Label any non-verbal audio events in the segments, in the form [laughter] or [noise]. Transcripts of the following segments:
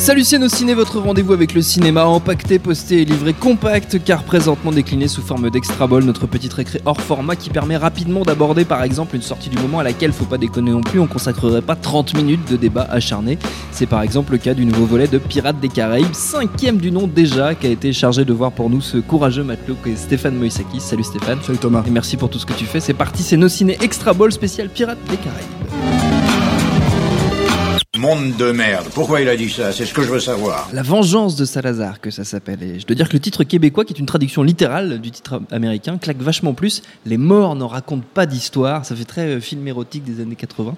Salut c'est nos ciné, votre rendez-vous avec le cinéma empaqueté, posté et livré compact car présentement décliné sous forme d'extra ball, notre petit récré hors format qui permet rapidement d'aborder par exemple une sortie du moment à laquelle faut pas déconner non plus, on consacrerait pas 30 minutes de débat acharné. C'est par exemple le cas du nouveau volet de Pirates des Caraïbes, cinquième du nom déjà, qui a été chargé de voir pour nous ce courageux matelot qu'est Stéphane Moïsakis. Salut Stéphane. Salut Thomas. Et merci pour tout ce que tu fais. C'est parti, c'est nos ciné extra ball spécial Pirates des Caraïbes. Monde de merde. Pourquoi il a dit ça? C'est ce que je veux savoir. La vengeance de Salazar, que ça s'appelle. Et je dois dire que le titre québécois, qui est une traduction littérale du titre américain, claque vachement plus. Les morts n'en racontent pas d'histoire. Ça fait très euh, film érotique des années 80.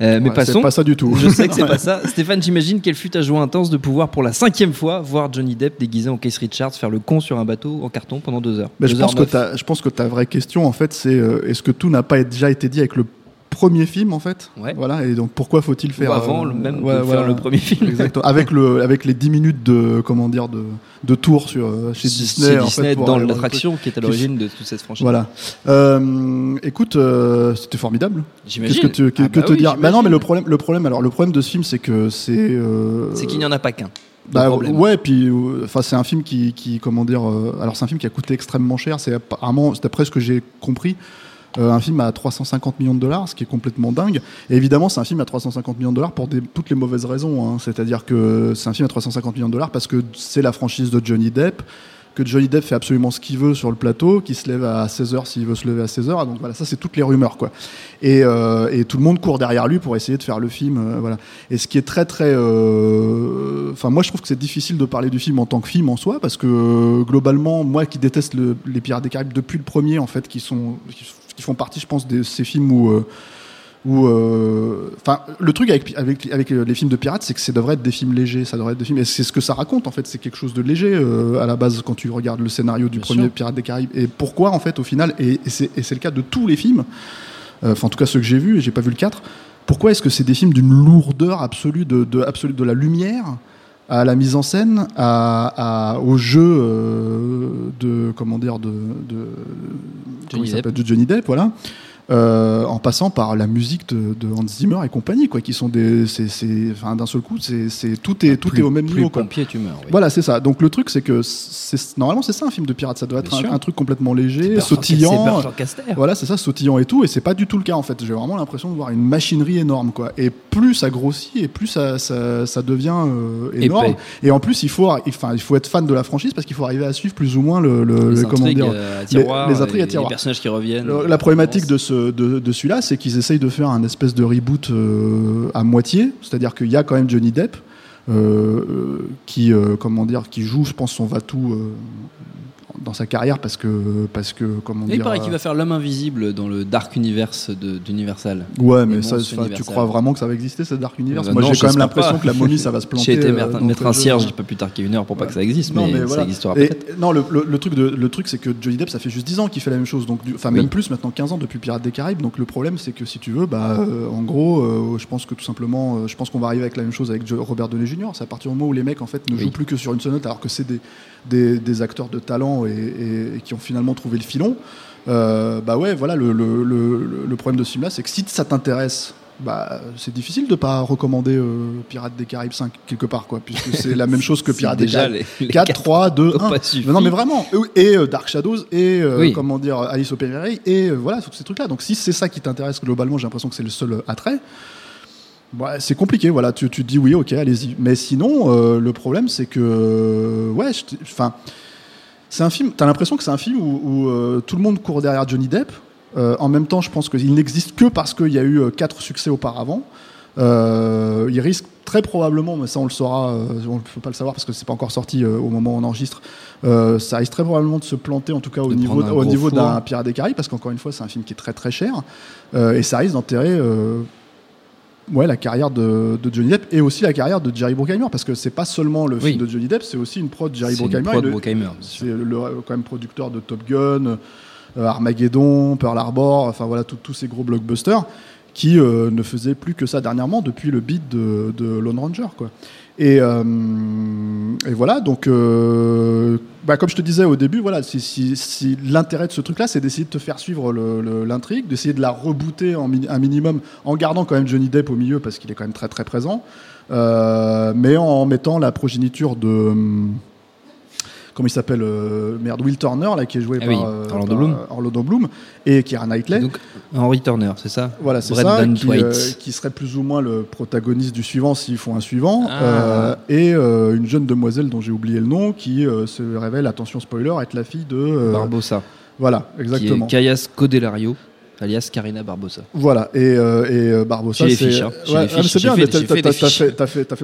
Euh, mais passons. C'est pas ça du tout. Je sais que c'est pas [laughs] ça. Stéphane, j'imagine quelle fut ta joie intense de pouvoir, pour la cinquième fois, voir Johnny Depp déguisé en Case Richards faire le con sur un bateau en carton pendant deux heures. Mais je Deux pense, heures que neuf. ta, je pense que ta vraie question, en fait, c'est euh, est-ce que tout n'a pas déjà été dit avec le premier film, en fait Ouais. Voilà, et donc pourquoi faut-il faire. Ou avant euh, le même ouais, voilà. faire le premier film. Exactement. Avec, le, avec les 10 minutes de, comment dire, de, de tour sur, euh, chez Disney. C'est en Disney fait, pour dans l'attraction qui est à l'origine de toute cette franchise. Voilà. Euh, écoute, euh, c'était formidable. J'imagine. Qu'est-ce que, tu, que, Ah que bah te dire Bah non, mais le problème, le problème, alors le problème de ce film, c'est que c'est. euh, C'est qu'il n'y en a pas qu'un. Bah, ouais, puis euh, enfin c'est un film qui, qui comment dire, euh, alors c'est un film qui a coûté extrêmement cher. C'est apparemment, c'est d'après ce que j'ai compris, euh, un film à 350 millions de dollars, ce qui est complètement dingue. Et évidemment, c'est un film à 350 millions de dollars pour des, toutes les mauvaises raisons. hein. C'est-à-dire que c'est un film à 350 millions de dollars parce que c'est la franchise de Johnny Depp que Johnny Depp fait absolument ce qu'il veut sur le plateau, qu'il se lève à 16h s'il veut se lever à 16h. Donc voilà, ça c'est toutes les rumeurs quoi. Et, euh, et tout le monde court derrière lui pour essayer de faire le film. euh, voilà. Et ce qui est très très, euh, enfin moi je trouve que c'est difficile de parler du film en tant que film en soi parce que euh, globalement moi qui déteste le- les Pirates des Caraïbes depuis le premier en fait, qui sont qui font partie je pense de ces films où euh, euh, le truc avec, avec, avec les films de pirates, c'est que ça devrait être des films légers, ça devrait être des films, et c'est ce que ça raconte en fait, c'est quelque chose de léger euh, à la base quand tu regardes le scénario du Bien premier sûr. Pirates des Caraïbes. Et pourquoi en fait au final, et, et c'est le cas de tous les films, euh, enfin en tout cas ceux que j'ai vus, et j'ai pas vu le 4, pourquoi est-ce que c'est des films d'une lourdeur absolue de, de, absolue de la lumière à la mise en scène, à, à- au jeu euh, de comment dire de, de il Depp. de Johnny Depp, voilà. Euh, en passant par la musique de, de Hans Zimmer et compagnie, quoi, qui sont des, enfin, d'un seul coup, c'est, tout est tout Plus- est au même plus niveau, pompier, tu meurs. oui. Voilà, c'est ça. Donc le truc, c'est que normalement, c'est ça un film de pirate. Ça doit être un, truc complètement léger, sautillant. Voilà, c'est ça, sautillant et tout, et c'est pas du tout le cas en fait. J'ai vraiment l'impression de voir une machinerie énorme, quoi. Et plus ça grossit, et plus ça, ça, ça devient euh, énorme. Épais. Et en plus, il faut, enfin, il faut être fan de la franchise parce qu'il faut arriver à suivre plus ou moins le, le- Les le- comment intrigues dire, euh, à tiroir, les intrigues à et tiroir. Les personnages qui reviennent. le- la problématique de, ce, de, de celui-là, c'est qu'ils essayent de faire un espèce de reboot euh, à moitié, c'est-à-dire qu'il y a quand même Johnny Depp euh, euh, qui, euh, comment dire, qui joue, je pense, son va-tout euh, dans sa carrière parce que, parce que, comment Et il paraît euh, qu'il va faire l'homme invisible dans le Dark Universe d'Universal. Ouais, mais ça, tu crois vraiment que ça va exister, ce Dark Universe? Euh, Moi, j'ai quand même l'impression que la momie, ça va se [laughs] planter. J'ai été euh, mettre, mettre un cierge, pas plus tard qu'une heure pour pas que ça existe, Non, mais, mais ça voilà. existera Et- peut-être. non, le, le- le truc, de, le truc, c'est que Johnny Depp, ça fait juste 10 ans qu'il fait la même chose, donc, enfin Oui. même plus maintenant, 15 ans depuis Pirates des Caraïbes. Donc le problème, c'est que si tu veux, bah, euh, en gros, euh, je pense que tout simplement, euh, je pense qu'on va arriver avec la même chose avec Robert Downey Jr. C'est à partir du moment où les mecs en fait ne Oui. jouent plus que sur une seule note, alors que c'est des, des, des acteurs de talent et, et- et qui ont finalement trouvé le filon. Euh, bah ouais, voilà, le, le- le- le problème de ce film-là, c'est que si ça t'intéresse. Bah, c'est difficile de pas recommander euh, Pirates des Caraïbes 5 quelque part quoi puisque c'est la même [laughs] chose que Pirates des Caraïbes les- les 4, quatre 3, 2, ont 1. pas suffi. Non, mais vraiment. Et euh, Dark Shadows, et euh, Oui. comment dire, Alice au Pays et voilà, tous ces trucs-là. Donc, si c'est ça qui t'intéresse globalement, j'ai l'impression que c'est le seul attrait. Bah, c'est compliqué, voilà. Tu, tu te dis oui, ok, allez-y. Mais sinon, euh, le problème, c'est que, ouais, enfin, c'est un film. T'as l'impression que c'est un film où, où, euh, tout le monde court derrière Johnny Depp. Euh, en même temps, je pense qu'il n'existe que parce qu'il y a eu euh, quatre succès auparavant. Il risque très probablement, mais ça on le saura, on ne peut pas le savoir parce que c'est pas encore sorti au moment où on enregistre. ça risque très probablement de se planter en tout cas au De niveau, au d'un Pirate des Caraïbes parce qu'encore une fois c'est un film qui est très très cher et ça risque d'enterrer ouais, la carrière de, de Johnny Depp et aussi la carrière de Jerry Bruckheimer parce que c'est pas seulement le Oui. film de Johnny Depp, c'est aussi une prod de Jerry Bruckheimer. le- c'est le, quand même producteur de Top Gun, euh, Armageddon, Pearl Harbor, enfin voilà tous ces gros blockbusters qui euh, ne faisaient plus que ça dernièrement depuis le beat de, de Lone Ranger quoi. Et, euh, et voilà donc euh, bah, comme je te disais au début voilà si, si- l'intérêt de ce truc là c'est d'essayer de te faire suivre l'intrigue, d'essayer de la rebooter en un minimum en gardant quand même Johnny Depp au milieu parce qu'il est quand même très très présent, euh, mais en mettant la progéniture de hum, comment il s'appelle euh, merde Will Turner là qui est joué Ah par, oui, euh, Orlando par, Bloom. euh, Orlando Bloom et Keira Knightley Donc, Henry Turner, c'est ça? Voilà c'est ça qui, euh, qui serait plus ou moins le protagoniste du suivant s'ils font un suivant Ah. euh, et euh, une jeune demoiselle dont j'ai oublié le nom qui euh, se révèle attention spoiler être la fille de euh, Barbossa. voilà Qui exactement est Caius Codelario, alias Karina Barbossa. Voilà, et, euh, et euh, J'ai les c'est. hein. Ouais, ah, bien, fait- mais t'as fait fiches. fait,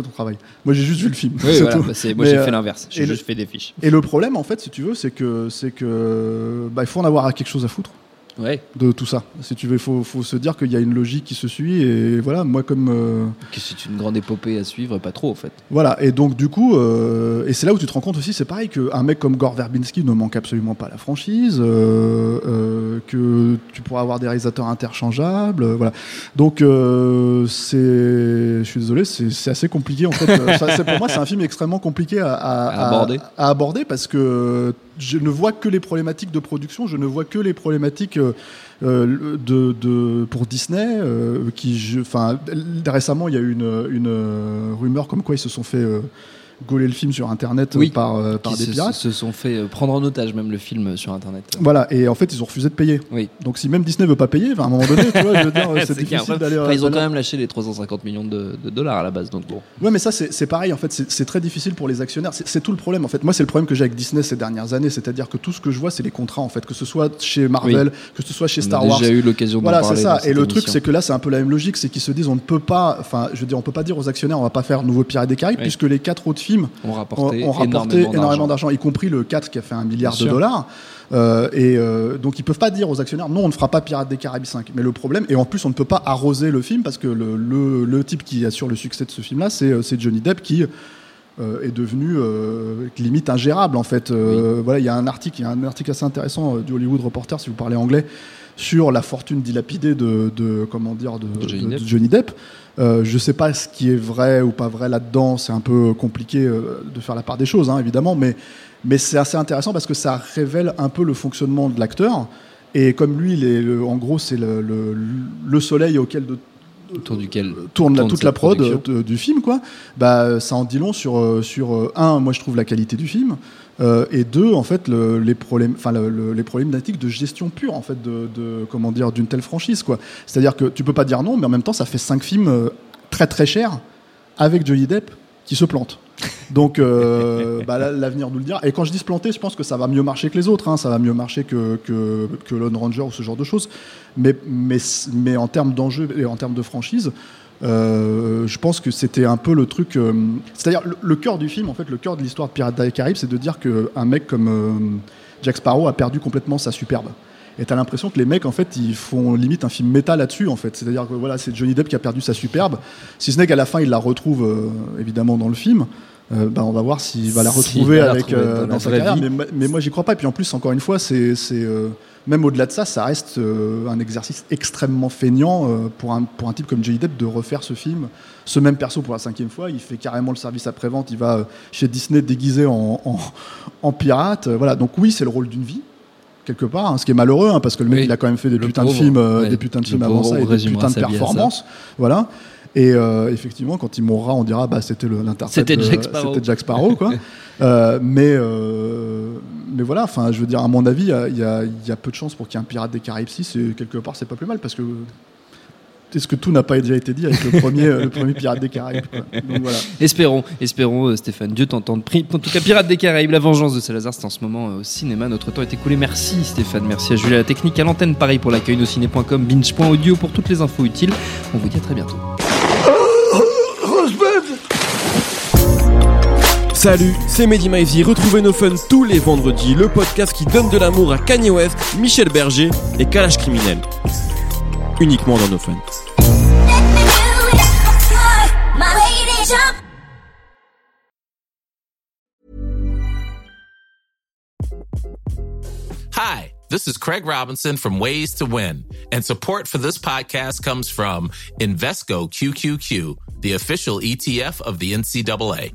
ton travail. Moi, j'ai juste vu le film. Oui, voilà, tout. bah, moi j'ai euh, fait l'inverse. J'ai le- juste fait des fiches. Et le problème, en fait, si tu veux, c'est que c'est que bah, il faut en avoir quelque chose à foutre Ouais. de tout ça. Si tu veux, il faut, faut se dire qu'il y a une logique qui se suit. Et voilà, moi, comme euh, Que c'est une grande épopée à suivre, pas trop en fait. voilà. Et donc, du coup, euh, et c'est là où tu te rends compte aussi, c'est pareil qu'un mec comme Gore Verbinski ne manque absolument pas la franchise, euh, euh, que tu pourras avoir des réalisateurs interchangeables, euh, voilà. Donc, euh, c'est, je suis désolé, c'est c'est assez compliqué en fait. [laughs] Ça, c'est- pour moi, c'est un film extrêmement compliqué à, à- À aborder. à aborder parce que je ne vois que les problématiques de production, je ne vois que les problématiques euh, euh, de, pour Disney. euh, récemment, il y a eu une, euh, rumeur comme quoi ils se sont fait gauler le film sur Internet Oui. par, euh, par des se, pirates. se sont fait euh, prendre en otage même le film euh, sur internet. Voilà, et en fait, ils ont refusé de payer. Oui. Donc, si même Disney veut pas payer, à un moment donné, tu vois, je veux dire, [laughs] c'est difficile d'aller. Enfin, ils ont quand même lâché les 350 millions de, de dollars à la base, donc bon. Ouais, mais ça, c'est pareil, en fait, c'est très difficile pour les actionnaires. C'est tout le problème, en fait. Moi, c'est le problème que j'ai avec Disney ces dernières années, c'est-à-dire que tout ce que je vois, c'est les contrats, en fait, que ce soit chez Marvel, que ce soit chez Star Wars. déjà eu l'occasion d'en Voilà, c'est ça. Et le truc, c'est que là, c'est un peu la même logique, c'est qu'ils se disent, on ne peut pas, enfin, je veux dire, on peut pas dire aux actionnaires, on va pas faire nouveau Pirates des Caraïbes, puisque les quatre autres films on ont, rapporté, ont rapporté énormément, d'argent. y compris le 4 qui a fait un milliard Bien de sûr. dollars. Euh, et euh, donc ils peuvent pas dire aux actionnaires non on ne fera pas Pirates des Caraïbes 5 mais le problème et en plus on ne peut pas arroser le film parce que le, le, le type qui assure le succès de ce film là c'est euh, c'est Johnny Depp qui euh, est devenu limite ingérable en fait voilà il y a un article il y a un article assez intéressant du Hollywood Reporter si vous parlez anglais sur la fortune dilapidée de, de comment dire de, De Johnny de- Depp. de Johnny Depp euh, je sais pas ce qui est vrai ou pas vrai là-dedans, c'est un peu compliqué euh, de faire la part des choses, hein, évidemment, mais, mais c'est assez intéressant parce que ça révèle un peu le fonctionnement de l'acteur. Et comme lui, il est le- en gros, c'est le, le, le soleil auquel de, Autour duquel tourne la- tourne toute la prod de- du film, quoi. Bah, ça en dit long sur, euh, sur euh, un, moi je trouve la qualité du film, euh, et deux, en fait, le- les problèmes, enfin le- le- les problématiques de gestion pure, en fait, de, de- comment dire, d'une telle franchise, quoi. C'est-à-dire que tu peux pas dire non, mais en même temps, ça fait cinq films euh, très très chers avec Johnny Depp qui se plante. Donc, euh, [laughs] bah, l'avenir nous le dira. Et quand je dis se planter, je pense que ça va mieux marcher que les autres. hein. Ça va mieux marcher que, que, que Lone Ranger ou ce genre de choses. Mais, mais, mais en termes d'enjeu et en termes de franchise, euh, je pense que c'était un peu le truc. euh, C'est-à-dire, le, le cœur du film, en fait, le cœur de l'histoire de Pirates des Caraïbes, c'est de dire qu'un mec comme euh, Jack Sparrow a perdu complètement sa superbe. Et t'as l'impression que les mecs, en fait, ils font limite un film méta là-dessus, en fait. C'est-à-dire que voilà, c'est Johnny Depp qui a perdu sa superbe. Si ce n'est qu'à la fin, il la retrouve évidemment dans le film. Euh, bah, on va voir s'il va la retrouver va la avec retrouver euh, dans dans, la sa vraie carrière. Mais, ma- mais moi, j'y crois pas. Et puis en plus, encore une fois, c'est c'est, euh, même au-delà de ça, ça reste euh, un exercice extrêmement feignant euh, pour un pour un type comme Johnny Depp de refaire ce film, ce même perso pour la cinquième fois. Il fait carrément le service après-vente. Il va euh, chez Disney déguisé en, en, en pirate. Voilà. Donc oui, c'est le rôle d'une vie quelque part, hein, ce qui est malheureux, hein, parce que le mec Oui. il a quand même fait des putains de films, ouais. des putains de films avant ça et des putains de performances, voilà. Et euh, effectivement, quand il mourra, on dira bah c'était l'interprète, C'était Jack Sparrow. c'était Jack Sparrow, quoi. [laughs] Euh, mais euh, mais voilà, enfin, je veux dire, à mon avis, il y y, a- peu de chances pour qu'il y ait un Pirate des Caraïbes 6 et quelque part, c'est pas plus mal parce que est-ce que tout n'a pas déjà été dit avec le premier, euh, le premier Pirate des Caraïbes. Donc voilà. Espérons, espérons, euh, Stéphane. Dieu t'entende. En tout cas, Pirates des Caraïbes, la vengeance de Salazar, c'est en ce moment euh, au cinéma. Notre temps est écoulé. Merci Stéphane, merci à Julie à la technique, à l'antenne, pareil pour l'accueil, nosciné.com, binge.audio pour toutes les infos utiles. On vous dit à très bientôt. Salut, c'est Mehdi Maizy. Retrouvez nos fun tous les vendredis, le podcast qui donne de l'amour à Kanye West, Michel Berger et Kalash Criminel. Uniquement dans nos fun. Hi, this is Craig Robinson from Ways to Win, and support for this podcast comes from Invesco QQQ, the official ETF of the NCAA.